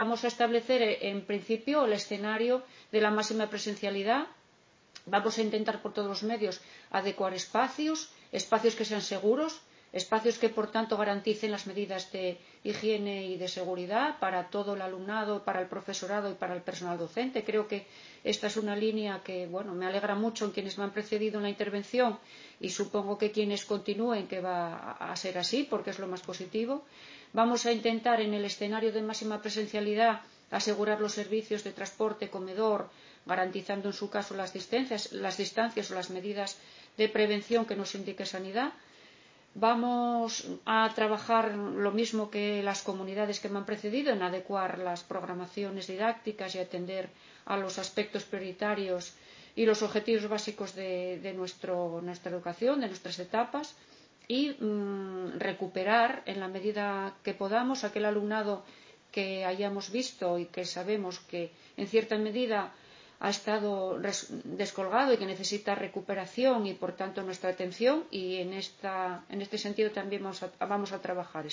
Vamos a establecer en principio el escenario de la máxima presencialidad. Vamos a intentar por todos los medios adecuar espacios, espacios que sean seguros, espacios que por tanto garanticen las medidas de higiene y de seguridad para todo el alumnado, para el profesorado y para el personal docente. Creo que esta es una línea que bueno, me alegra mucho en quienes me han precedido en la intervención y supongo que quienes continúen que va a ser así porque es lo más positivo. Vamos a intentar en el escenario de máxima presencialidad asegurar los servicios de transporte, comedor, garantizando en su caso las distancias, las distancias o las medidas de prevención que nos indique sanidad. Vamos a trabajar lo mismo que las comunidades que me han precedido en adecuar las programaciones didácticas y atender a los aspectos prioritarios y los objetivos básicos de, nuestro, nuestra educación, de nuestras etapas y mmm, recuperar en la medida que podamos aquel alumnado que hayamos visto y que sabemos que en cierta medida ha estado descolgado y que necesita recuperación y por tanto nuestra atención y en, esta, en este sentido también vamos a, vamos a trabajar.